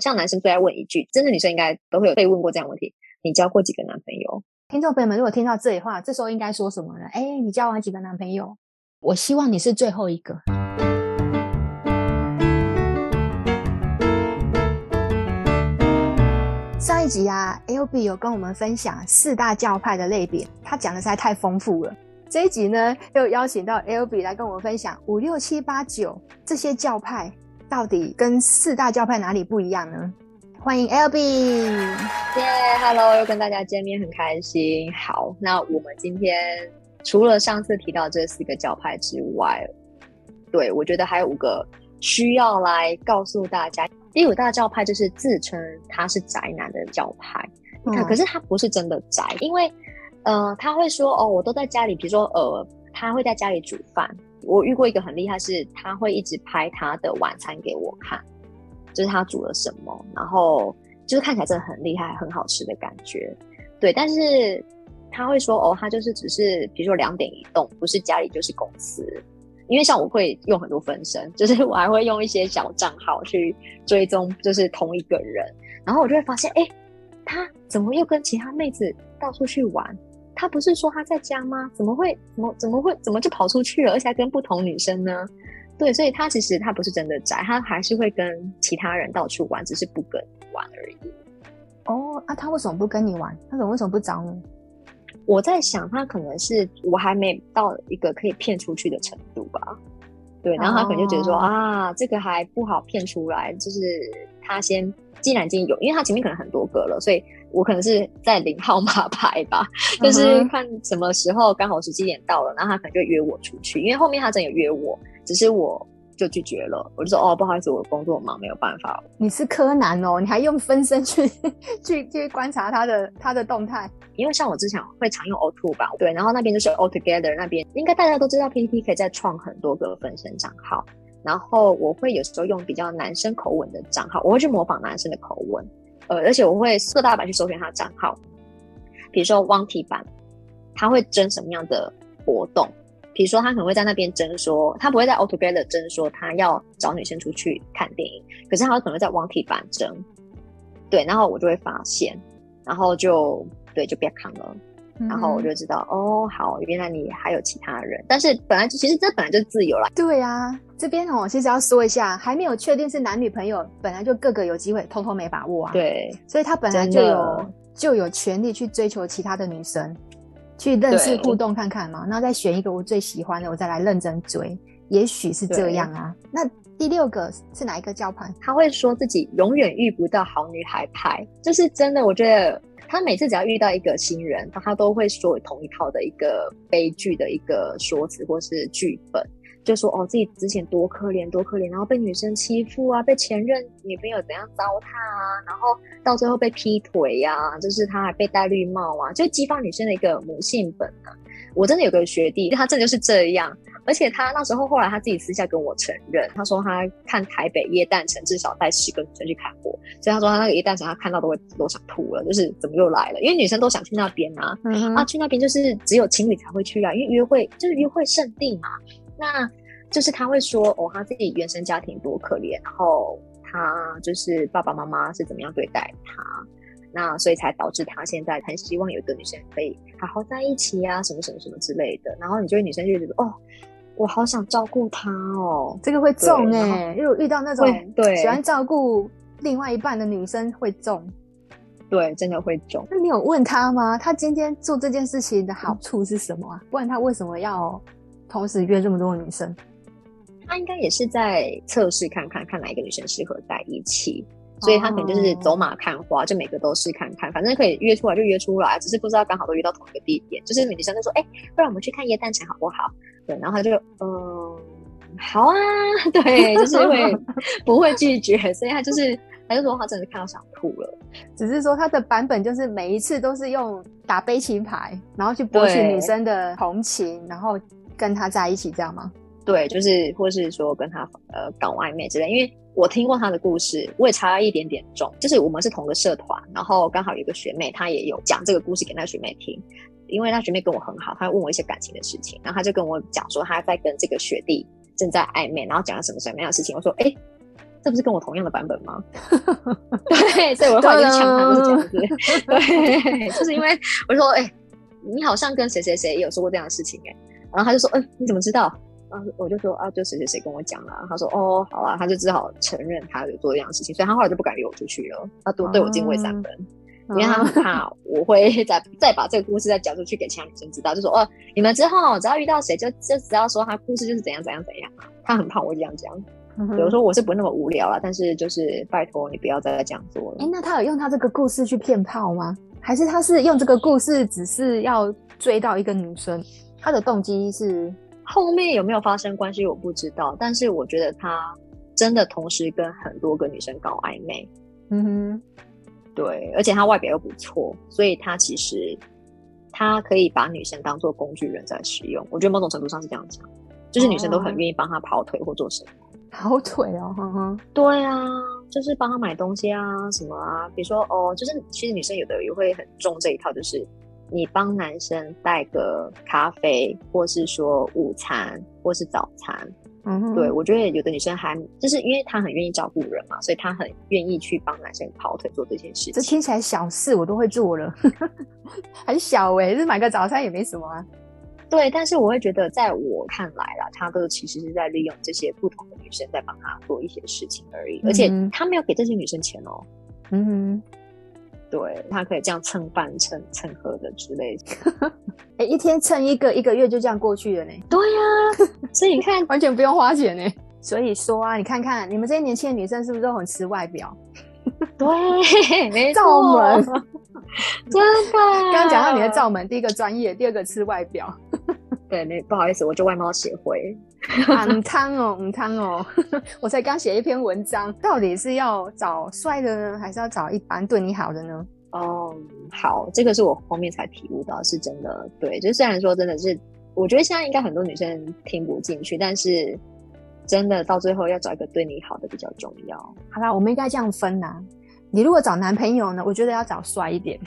像男生最爱问一句，真的女生应该都会有被问过这样问题：你交过几个男朋友？听众朋友们，如果听到这里话，这时候应该说什么呢？哎，你交往几个男朋友？我希望你是最后一个。上一集啊，LB 有跟我们分享四大教派的类别，他讲的实在太丰富了。这一集呢，又邀请到 LB 来跟我们分享五六七八九这些教派到底跟四大教派哪里不一样呢？欢迎 LB，耶、yeah，Hello，又跟大家见面，很开心。好，那我们今天除了上次提到这四个教派之外，对，我觉得还有五个需要来告诉大家。第五大教派就是自称他是宅男的教派，可是他不是真的宅，因为。呃，他会说哦，我都在家里，比如说呃，他会在家里煮饭。我遇过一个很厉害是，他会一直拍他的晚餐给我看，就是他煮了什么，然后就是看起来真的很厉害，很好吃的感觉。对，但是他会说哦，他就是只是比如说两点一动，不是家里就是公司。因为像我会用很多分身，就是我还会用一些小账号去追踪，就是同一个人，然后我就会发现，哎，他怎么又跟其他妹子到处去玩？他不是说他在家吗？怎么会？怎么怎么会？怎么就跑出去了？而且还跟不同女生呢？对，所以他其实他不是真的宅，他还是会跟其他人到处玩，只是不跟你玩而已。哦，啊，他为什么不跟你玩？他怎么为什么不找你？我在想，他可能是我还没到一个可以骗出去的程度吧。对，然后他可能就觉得说、哦、啊，这个还不好骗出来，就是他先既然已经有，因为他前面可能很多个了，所以。我可能是在领号码牌吧，就是看什么时候刚好十七点到了，然后他可能就约我出去，因为后面他真有约我，只是我就拒绝了，我就说哦，不好意思，我工作忙，没有办法。你是柯南哦，你还用分身去去去观察他的他的动态，因为像我之前会常用 O two 吧，对，然后那边就是 All Together 那边，应该大家都知道 PPT 可以再创很多个分身账号，然后我会有时候用比较男生口吻的账号，我会去模仿男生的口吻。呃，而且我会各大版去搜寻他的账号，比如说汪 T 版，他会征什么样的活动？比如说他可能会在那边争说，他不会在 Together 征说他要找女生出去看电影，可是他可能会在汪 T 版争，对，然后我就会发现，然后就对，就别看了。然后我就知道，哦，好，原来你还有其他人。但是本来其实这本来就自由了。对啊，这边哦，其实要说一下，还没有确定是男女朋友，本来就各个有机会，通通没把握啊。对，所以他本来就有就有权利去追求其他的女生，去认识互动看看嘛，然后再选一个我最喜欢的，我再来认真追。也许是这样啊。那第六个是哪一个教派？他会说自己永远遇不到好女孩派，这是真的，我觉得。他每次只要遇到一个新人，他都会说同一套的一个悲剧的一个说辞或是剧本，就说哦，自己之前多可怜多可怜，然后被女生欺负啊，被前任女朋友怎样糟蹋啊，然后到最后被劈腿呀、啊，就是他还被戴绿帽啊，就激发女生的一个母性本能。我真的有个学弟，他真的就是这样。而且他那时候后来他自己私下跟我承认，他说他看台北耶诞城至少带十个女生去看过，所以他说他那个耶诞城他看到都会都想吐了，就是怎么又来了？因为女生都想去那边啊，嗯、啊去那边就是只有情侣才会去啊，因为约会就是约会圣地嘛。那就是他会说哦，他自己原生家庭多可怜，然后他就是爸爸妈妈是怎么样对待他，那所以才导致他现在很希望有一个女生可以好好在一起啊，什么什么什么之类的。然后你就会女生就觉得哦。我好想照顾他哦，这个会重哎、欸，因为我遇到那种对喜欢照顾另外一半的女生会重，对，真的会重。那你有问他吗？他今天做这件事情的好处是什么啊？不然他为什么要同时约这么多女生？他应该也是在测试看看，看哪一个女生适合在一起。所以他可能就是走马看花，就每个都试看看，反正可以约出来就约出来，只是不知道刚好都约到同一个地点。就是女生就说：“哎、欸，不然我们去看耶诞城好不好？”对，然后他就嗯，好啊，对，就是会 不会拒绝，所以他就是他就说他真的看到想吐了。只是说他的版本就是每一次都是用打悲情牌，然后去博取女生的同情，然后跟他在一起，这样吗？对，就是或是说跟他呃搞暧昧之类，因为。我听过他的故事，我也插了一点点中，就是我们是同个社团，然后刚好有一个学妹，她也有讲这个故事给那学妹听，因为那学妹跟我很好，她问我一些感情的事情，然后她就跟我讲说她在跟这个学弟正在暧昧，然后讲了什么什么样的事情，我说哎，这不是跟我同样的版本吗？对，所以我后来就抢他，就是这样子。对，就是因为我说，哎、欸，你好像跟谁谁谁也有说过这样的事情、欸，哎，然后他就说，嗯、欸，你怎么知道？然后，我就说啊，就谁谁谁跟我讲了。他说，哦，好啊，他就只好承认他有做这样的事情，所以他后来就不敢约我出去了，他多对我敬畏三分。嗯因为他很怕我会 再再把这个故事再讲出去给其他女生知道，就说哦，你们之后只要遇到谁，就就只要说他故事就是怎样怎样怎样。他很怕我这样讲，嗯、比如说我是不那么无聊啊，但是就是拜托你不要再这样做了。哎，那他有用他这个故事去骗炮吗？还是他是用这个故事只是要追到一个女生？他的动机是后面有没有发生关系我不知道，但是我觉得他真的同时跟很多个女生搞暧昧。嗯哼。对，而且他外表又不错，所以他其实他可以把女生当做工具人在使用。我觉得某种程度上是这样讲，就是女生都很愿意帮他跑腿或做什么。跑腿哦。对啊，就是帮他买东西啊，什么啊，比如说哦，就是其实女生有的也会很重这一套，就是你帮男生带个咖啡，或是说午餐，或是早餐。嗯，对，我觉得有的女生还就是因为她很愿意照顾人嘛，所以她很愿意去帮男生跑腿做这件事情。这听起来小事我都会做了，很小哎、欸，就是买个早餐也没什么啊。对，但是我会觉得，在我看来啦，他都其实是在利用这些不同的女生在帮他做一些事情而已，嗯、而且他没有给这些女生钱哦、喔。嗯哼。对，他可以这样蹭饭蹭蹭喝的之类的，哎、欸，一天蹭一个，一个月就这样过去了呢。对呀、啊，所以你看，完全不用花钱呢。所以说啊，你看看你们这些年轻的女生是不是都很吃外表？对，没错，罩门，真的。刚刚讲到你的罩门，第一个专业，第二个吃外表。对，没不好意思，我就外貌协会。很汤哦，很汤哦！我才刚写一篇文章，到底是要找帅的呢，还是要找一般对你好的呢？哦、嗯，好，这个是我后面才体悟到，是真的。对，就虽然说真的是，我觉得现在应该很多女生听不进去，但是真的到最后要找一个对你好的比较重要。好啦，我们应该这样分呐、啊。你如果找男朋友呢，我觉得要找帅一点。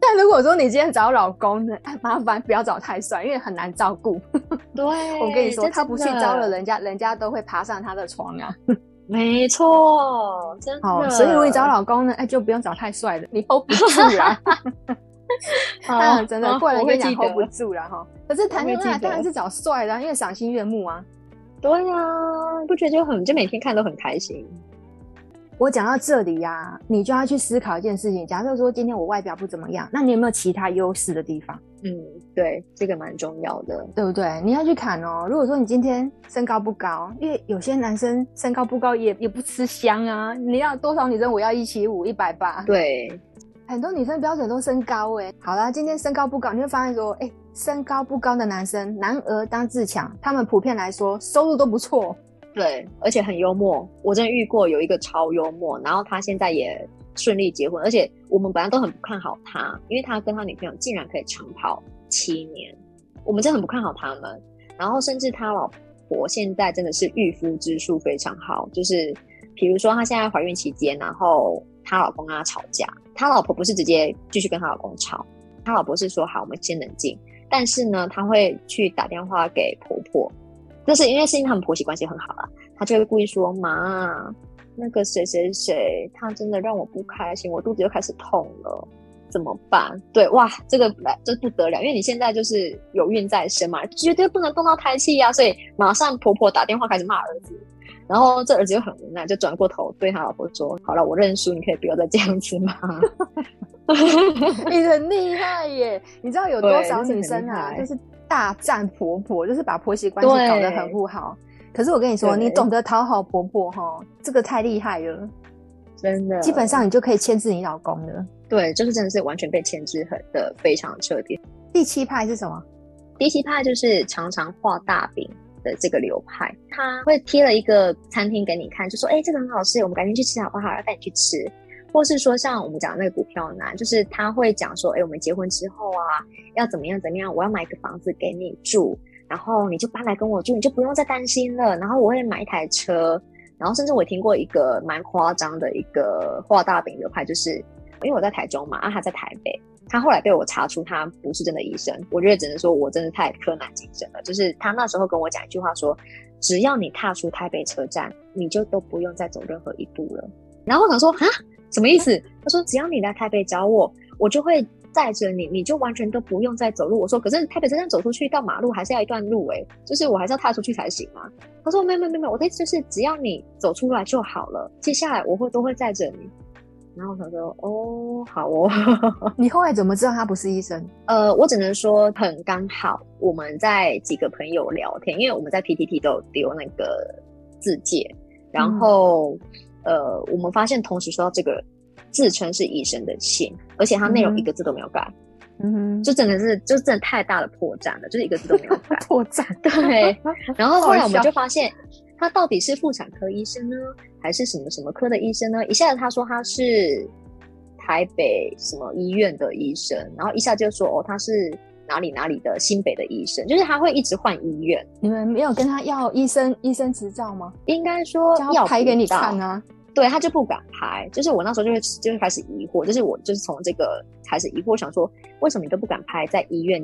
但如果说你今天找老公呢，哎，麻烦不要找太帅，因为很难照顾。对，我跟你说，他不去招惹人家，人家都会爬上他的床啊。没错，真的。好，所以如果你找老公呢，哎，就不用找太帅的，你 hold 不住啦。啊，真的，过来跟你讲 hold 不住了哈。可是谈恋爱当然是找帅的，因为赏心悦目啊。对啊，不觉得就很，就每天看都很开心。我讲到这里呀、啊，你就要去思考一件事情。假设说今天我外表不怎么样，那你有没有其他优势的地方？嗯，对，这个蛮重要的，对不对？你要去砍哦。如果说你今天身高不高，因为有些男生身高不高也也不吃香啊。你要多少女生？我要一七五、一百八。对，很多女生标准都身高诶。好啦，今天身高不高，你会发现说，哎，身高不高的男生，男儿当自强，他们普遍来说收入都不错。对，而且很幽默。我真的遇过有一个超幽默，然后他现在也顺利结婚，而且我们本来都很不看好他，因为他跟他女朋友竟然可以长跑七年，我们真的很不看好他们。然后甚至他老婆现在真的是驭夫之术非常好，就是比如说他现在怀孕期间，然后他老公跟他吵架，他老婆不是直接继续跟他老公吵，他老婆是说好，我们先冷静，但是呢，他会去打电话给婆婆。就是因为是因为他们婆媳关系很好啊，他就会故意说：“妈，那个谁谁谁，他真的让我不开心，我肚子又开始痛了，怎么办？”对，哇，这个来这不得了，因为你现在就是有孕在身嘛，绝对不能动到胎气呀，所以马上婆婆打电话开始骂儿子，然后这儿子又很无奈，就转过头对他老婆说：“好了，我认输，你可以不要再这样子吗？” 你很厉害耶，你知道有多少女生啊，就是。大战婆婆，就是把婆媳关系搞得很不好。可是我跟你说，你懂得讨好婆婆哈，这个太厉害了，真的。基本上你就可以牵制你老公了。对，就是真的是完全被牵制很的非常彻底。第七派是什么？第七派就是常常画大饼的这个流派，他会贴了一个餐厅给你看，就说：“哎、欸，这个很好吃，我们赶紧去吃好不好？要带你去吃。”或是说，像我们讲的那个股票男，就是他会讲说，哎、我们结婚之后啊，要怎么样怎么样，我要买一个房子给你住，然后你就搬来跟我住，你就不用再担心了。然后我会买一台车，然后甚至我听过一个蛮夸张的一个画大饼流派，就是因为我在台中嘛，啊，他在台北，他后来被我查出他不是真的医生，我觉得只能说我真的太柯南精神了。就是他那时候跟我讲一句话说，只要你踏出台北车站，你就都不用再走任何一步了。然后我想说啊，什么意思？他说只要你来台北找我，我就会载着你，你就完全都不用再走路。我说可是台北真正走出去到马路还是要一段路诶、欸，就是我还是要踏出去才行嘛。他说没有没有没有，我的意思就是只要你走出来就好了，接下来我会都会载着你。然后他说哦好哦，你后来怎么知道他不是医生？呃，我只能说很刚好，我们在几个朋友聊天，因为我们在 PTT 都有丢那个字界，然后。嗯呃，我们发现同时收到这个自称是医生的信，而且他内容一个字都没有改，嗯哼，就真的是，就真的太大的破绽了，就是一个字都没有改，破绽。对，然后后来我们就发现，他到底是妇产科医生呢，还是什么什么科的医生呢？一下子他说他是台北什么医院的医生，然后一下就说哦，他是。哪里哪里的新北的医生，就是他会一直换医院。你们没有跟他要医生医生执照吗？应该说要拍给你看啊。对，他就不敢拍。就是我那时候就会就会开始疑惑，就是我就是从这个开始疑惑，想说为什么你都不敢拍在医院？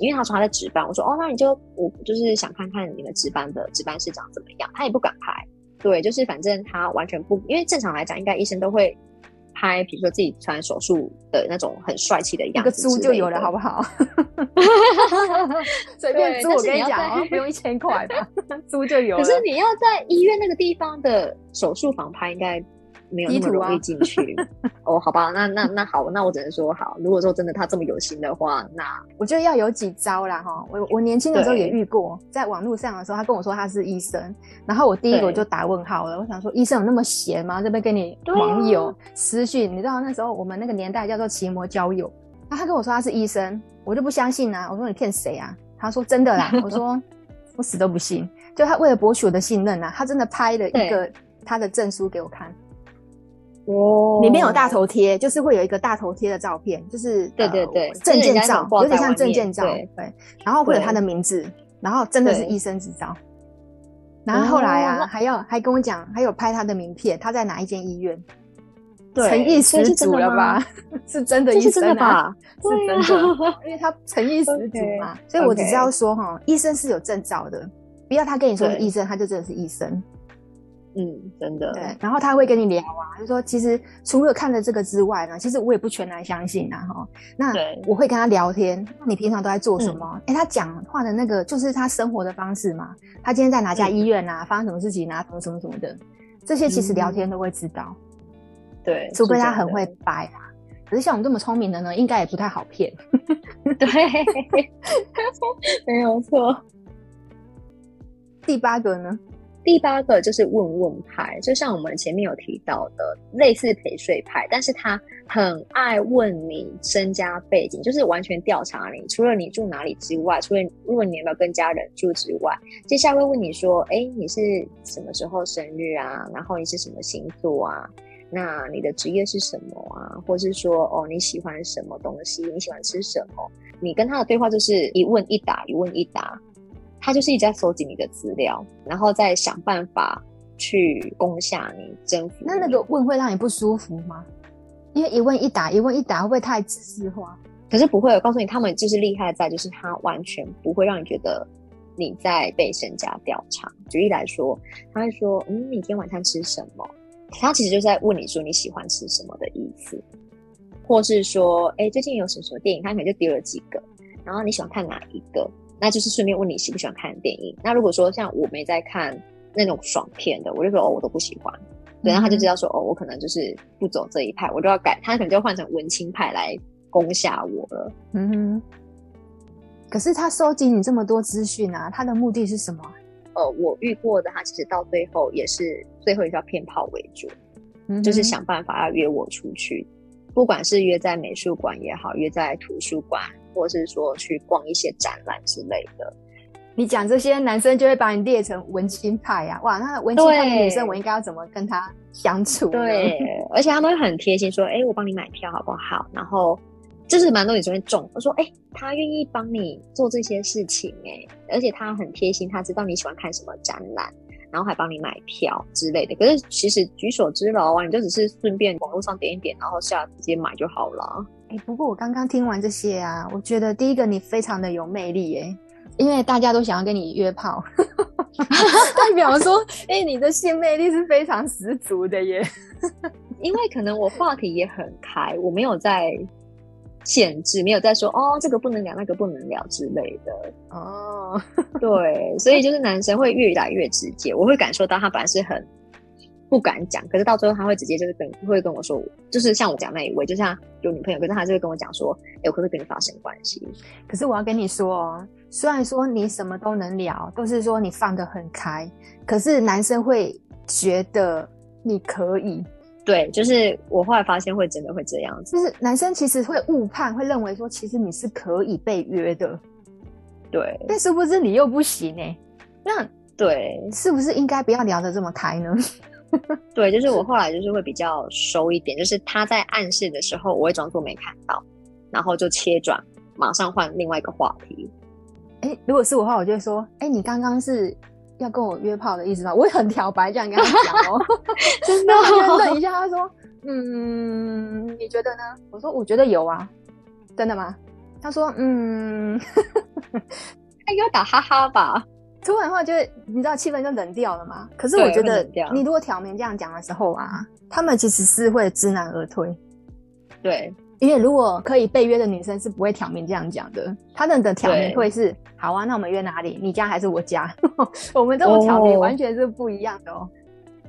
因为他说他在值班。我说哦，那你就我就是想看看你们值班的值班室长怎么样。他也不敢拍。对，就是反正他完全不，因为正常来讲，应该医生都会。拍，比如说自己穿手术的那种很帅气的样子，那个租就有了，好不好？随便租，我跟你讲，不用一千块吧，租就有了。可是你要在医院那个地方的手术房拍，应该。没有那么容易进去 哦，好吧，那那那好，那我只能说好。如果说真的他这么有心的话，那我觉得要有几招啦哈。我我年轻的时候也遇过，在网络上的时候，他跟我说他是医生，然后我第一个我就打问号了。我想说，医生有那么闲吗？这边跟你网友私讯，你知道那时候我们那个年代叫做奇摩交友。那他跟我说他是医生，我就不相信啊。我说你骗谁啊？他说真的啦。我说 我死都不信。就他为了博取我的信任啊，他真的拍了一个他的证书给我看。哦，里面有大头贴，就是会有一个大头贴的照片，就是对对对，证件照，有点像证件照，对，然后会有他的名字，然后真的是医生执照，然后后来啊，还要还跟我讲，还有拍他的名片，他在哪一间医院，诚意十足了吧？是真的医生啊，是真的，因为他诚意十足嘛，所以我只知道说哈，医生是有证照的，不要他跟你说是医生，他就真的是医生。嗯，真的。对，然后他会跟你聊啊，就说其实除了看了这个之外呢，其实我也不全然相信啊。哈。那我会跟他聊天，那你平常都在做什么？哎、嗯，他讲话的那个就是他生活的方式嘛。他今天在哪家医院啊？嗯、发生什么事情啊？什么什么什么的，这些其实聊天都会知道。对、嗯，除非他很会掰啊。可是像我们这么聪明的呢，应该也不太好骗。对，没有错。第八个呢？第八个就是问问派，就像我们前面有提到的，类似陪睡派，但是他很爱问你身家背景，就是完全调查你，除了你住哪里之外，除了问你有没有跟家人住之外，接下来会问你说，哎，你是什么时候生日啊？然后你是什么星座啊？那你的职业是什么啊？或是说，哦，你喜欢什么东西？你喜欢吃什么？你跟他的对话就是一问一答，一问一答。他就是一直在搜集你的资料，然后再想办法去攻下你、征服你。那那个问会让你不舒服吗？因为一问一答，一问一答会不会太知识化？可是不会，我告诉你，他们就是厉害在，就是他完全不会让你觉得你在被身家调查。举例来说，他会说：“嗯，你今天晚餐吃什么？”他其实就是在问你说你喜欢吃什么的意思，或是说：“哎，最近有什么什么电影？”他可能就丢了几个，然后你喜欢看哪一个？那就是顺便问你喜不喜欢看电影。那如果说像我没在看那种爽片的，我就说哦，我都不喜欢。对，然后他就知道说哦，我可能就是不走这一派，我就要改，他可能就换成文青派来攻下我了。嗯哼。可是他收集你这么多资讯啊，他的目的是什么？呃，我遇过的他其实到最后也是最后一条骗炮为主，嗯，就是想办法要约我出去，不管是约在美术馆也好，约在图书馆。或是说去逛一些展览之类的，你讲这些男生就会把你列成文青派呀、啊！哇，那文青派的女生我应该要怎么跟他相处？对，而且他们会很贴心，说：“哎、欸，我帮你买票好不好？”然后就是蛮多女生会中，我说：“哎、欸，他愿意帮你做这些事情、欸，哎，而且他很贴心，他知道你喜欢看什么展览，然后还帮你买票之类的。可是其实举手之劳啊，你就只是顺便网络上点一点，然后下直接买就好了。”哎、欸，不过我刚刚听完这些啊，我觉得第一个你非常的有魅力，哎，因为大家都想要跟你约炮，代表说，哎、欸，你的性魅力是非常十足的耶。因为可能我话题也很开，我没有在限制，没有在说哦，这个不能聊，那个不能聊之类的。哦，对，所以就是男生会越来越直接，我会感受到他本来是很。不敢讲，可是到最后他会直接就是跟会跟我说，就是像我讲那一位，就像有女朋友，可是他就会跟我讲说，哎、欸，我可不可以跟你发生关系？可是我要跟你说哦，虽然说你什么都能聊，都是说你放得很开，可是男生会觉得你可以。对，就是我后来发现会真的会这样子，就是男生其实会误判，会认为说其实你是可以被约的。对，但殊不知你又不行哎、欸？那对，是不是应该不要聊得这么开呢？对，就是我后来就是会比较收一点，就是他在暗示的时候，我会装作没看到，然后就切转，马上换另外一个话题。哎，如果是我的话，我就会说，哎，你刚刚是要跟我约炮的意思吗？我会很挑白这样跟他讲哦，真的。等一下，他说，嗯，你觉得呢？我说，我觉得有啊，真的吗？他说，嗯，他应该打哈哈吧。突然的话，就你知道气氛就冷掉了嘛。可是我觉得，你如果挑明这样讲的时候啊，他们其实是会知难而退。对，因为如果可以被约的女生是不会挑明这样讲的。他们的挑明会是：好啊，那我们约哪里？你家还是我家？我们这种挑明完全是不一样的哦。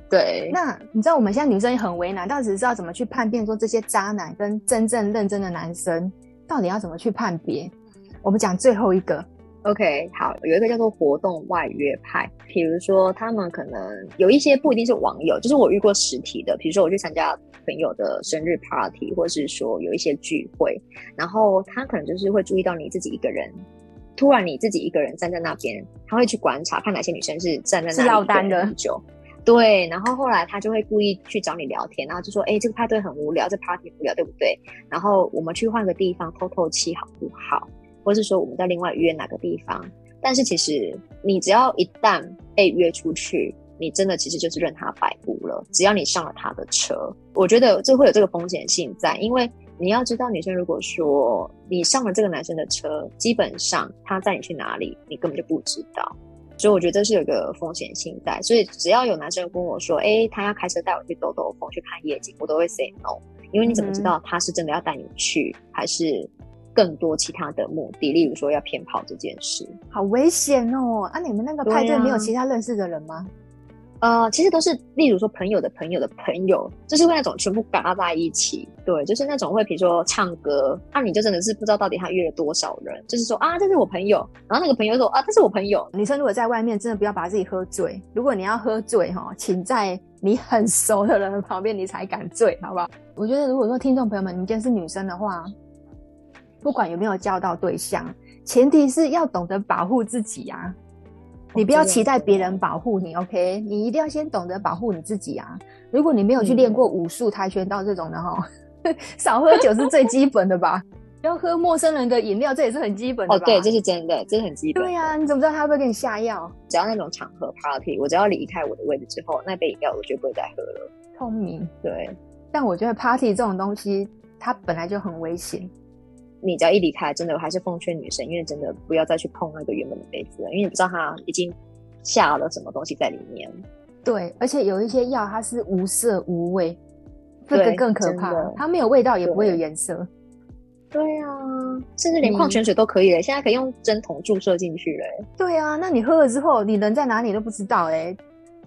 对。那你知道我们现在女生也很为难，到底是知道怎么去判别说这些渣男跟真正认真的男生到底要怎么去判别？我们讲最后一个。OK，好，有一个叫做活动外约派，比如说他们可能有一些不一定是网友，就是我遇过实体的，比如说我去参加朋友的生日 party，或者是说有一些聚会，然后他可能就是会注意到你自己一个人，突然你自己一个人站在那边，他会去观察看哪些女生是站在那里等很久，对，然后后来他就会故意去找你聊天，然后就说，哎，这个派对很无聊，这 party 很无聊，对不对？然后我们去换个地方透透气，好不好？或是说我们在另外约哪个地方，但是其实你只要一旦被约出去，你真的其实就是任他摆布了。只要你上了他的车，我觉得这会有这个风险性在，因为你要知道，女生如果说你上了这个男生的车，基本上他载你去哪里，你根本就不知道。所以我觉得这是有一个风险性在。所以只要有男生跟我说，诶，他要开车带我去兜兜风，去看夜景，我都会 say no，因为你怎么知道他是真的要带你去，还是？更多其他的目的，例如说要骗炮这件事，好危险哦！啊，你们那个派对没有其他认识的人吗？啊、呃，其实都是，例如说朋友的朋友的朋友，就是会那种全部嘎在一起。对，就是那种会，比如说唱歌，那、啊、你就真的是不知道到底他约了多少人。就是说啊，这是我朋友，然后那个朋友说啊，这是我朋友。女生如果在外面，真的不要把自己喝醉。如果你要喝醉哈，请在你很熟的人旁边，你才敢醉，好不好？我觉得如果说听众朋友们，你今天是女生的话。不管有没有交到对象，前提是要懂得保护自己啊！你不要期待别人保护你，OK？你一定要先懂得保护你自己啊！如果你没有去练过武术、跆拳道这种的哈，少喝酒是最基本的吧？不要喝陌生人的饮料，这也是很基本的吧。哦，对，这是真的，这是很基本。对呀，你怎么知道他会不会给你下药？只要那种场合 party，我只要离开我的位置之后，那杯饮料我就不会再喝了。聪明，对。但我觉得 party 这种东西，它本来就很危险。你只要一离开，真的我还是奉劝女生，因为真的不要再去碰那个原本的杯子了，因为你不知道它已经下了什么东西在里面。对，而且有一些药它是无色无味，这个更可怕。它没有味道，也不会有颜色。对啊，甚至连矿泉水都可以了，现在可以用针筒注射进去了。对啊，那你喝了之后，你人在哪里都不知道哎。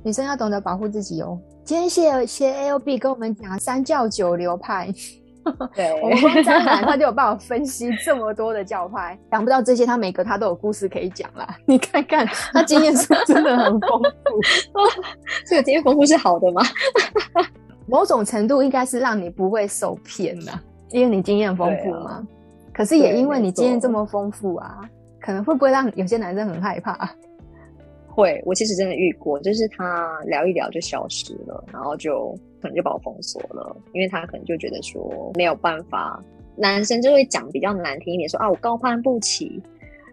女生要懂得保护自己哦。今天谢谢 ALB 跟我们讲三教九流派。对，我们光渣男他就有办法分析这么多的教派，想不到这些他每个他都有故事可以讲啦。你看看他经验是真的很丰富，这个经验丰富是好的吗？某种程度应该是让你不会受骗的，因为你经验丰富嘛。可是也因为你经验这么丰富啊，可能会不会让有些男生很害怕？会，我其实真的遇过，就是他聊一聊就消失了，然后就可能就把我封锁了，因为他可能就觉得说没有办法，男生就会讲比较难听一点，说啊我高攀不起。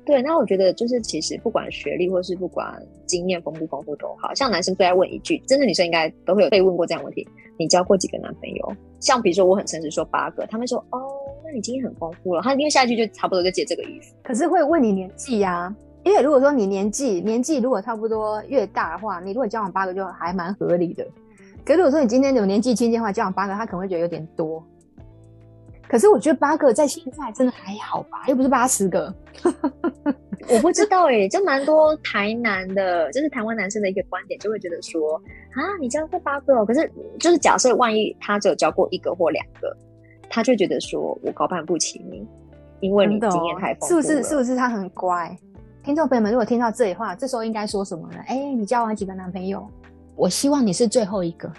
对，那我觉得就是其实不管学历或是不管经验丰不丰富都好，像男生最爱问一句，真的女生应该都会有被问过这样问题：你交过几个男朋友？像比如说我很诚实说八个，他们说哦，那你经验很丰富了，他因为下一句就差不多就接这个意思。可是会问你年纪呀、因为如果说你年纪年纪如果差不多越大的话，你如果交往八个就还蛮合理的。可是如果说你今天有年纪轻轻的话，交往八个，他可能会觉得有点多。可是我觉得八个在现在真的还好吧，又不是八十个。我不知道哎、欸，就蛮多台南的，就是台湾男生的一个观点，就会觉得说啊，你交过八个哦。可是就是假设万一他只有交过一个或两个，他就觉得说我高攀不起你，因为你经验太丰富了。是不是？是不是他很乖？听众朋友们，如果听到这里话，这时候应该说什么呢？哎、欸，你交往几个男朋友？我希望你是最后一个。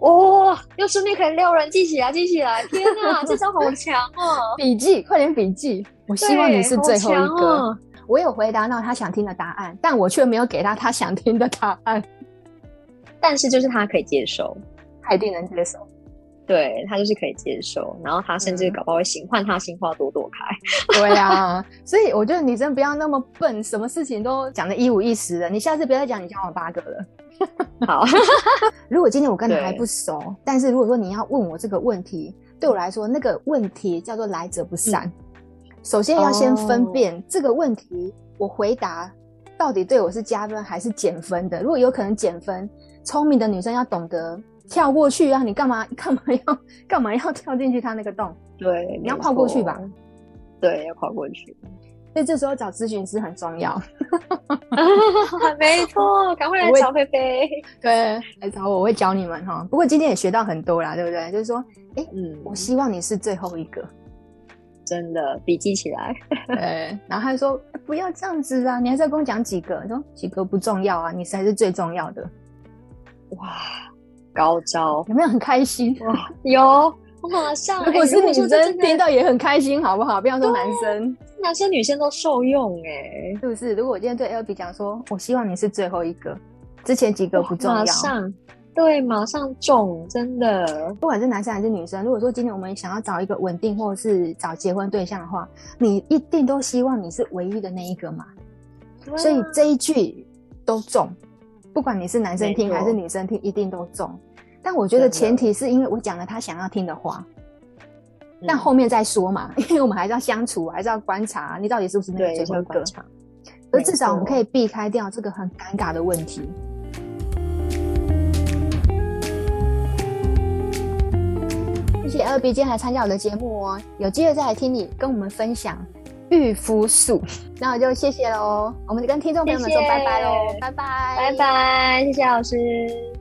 哦，又顺便可以撩人，记起来，记起来！天哪，这招好强哦！笔记，快点笔记！我希望你是最后一个。哦、我有回答到他想听的答案，但我却没有给他他想听的答案。但是就是他可以接受，他一定能接受。对，他就是可以接受，然后他甚至搞不好会心换、嗯、他心花朵朵开。对呀、啊，所以我觉得女生不要那么笨，什么事情都讲的一五一十的。你下次不要再讲你交往八个了。好，如果今天我跟你还不熟，但是如果说你要问我这个问题，对我来说那个问题叫做来者不善。嗯、首先要先分辨这个问题，我回答到底对我是加分还是减分的。如果有可能减分，聪明的女生要懂得。跳过去啊！你干嘛干嘛要干嘛要跳进去他那个洞？对，你要跨过去吧？对，要跨过去。所以这时候找咨询师很重要。没错，赶快来找菲菲。对，来找我，我会教你们哈。不过今天也学到很多啦，对不对？就是说，哎、欸，嗯，我希望你是最后一个。真的，笔记起来。对，然后他说、欸、不要这样子啊，你还是要跟我讲几个？说几个不重要啊，你才是最重要的。哇。高招有没有很开心？哇，有，我马上。如果是女生听到也很开心，好不好？不要说男生，男生女生都受用哎，是不是？如果我今天对 Albee 讲说，我希望你是最后一个，之前几个不重要。马上，对，马上中，真的。不管是男生还是女生，如果说今天我们想要找一个稳定或者是找结婚对象的话，你一定都希望你是唯一的那一个嘛。啊、所以这一句都中。不管你是男生听还是女生听，一定都中。但我觉得前提是因为我讲了他想要听的话，但后面再说嘛，因为我们还是要相处，还是要观察你到底是不是那个最后观察。而至少我们可以避开掉这个很尴尬的问题。谢谢 Albee 今天来参加我的节目哦，有机会再来听你跟我们分享。驭夫素，那我就谢谢喽。我们跟听众朋友们说拜拜喽，拜拜，拜拜，谢谢老师。